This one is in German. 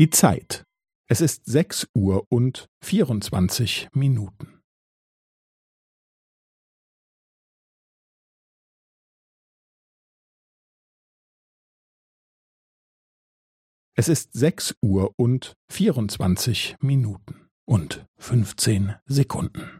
Die Zeit. Es ist sechs Uhr und vierundzwanzig Minuten. Es ist sechs Uhr und vierundzwanzig Minuten und fünfzehn Sekunden.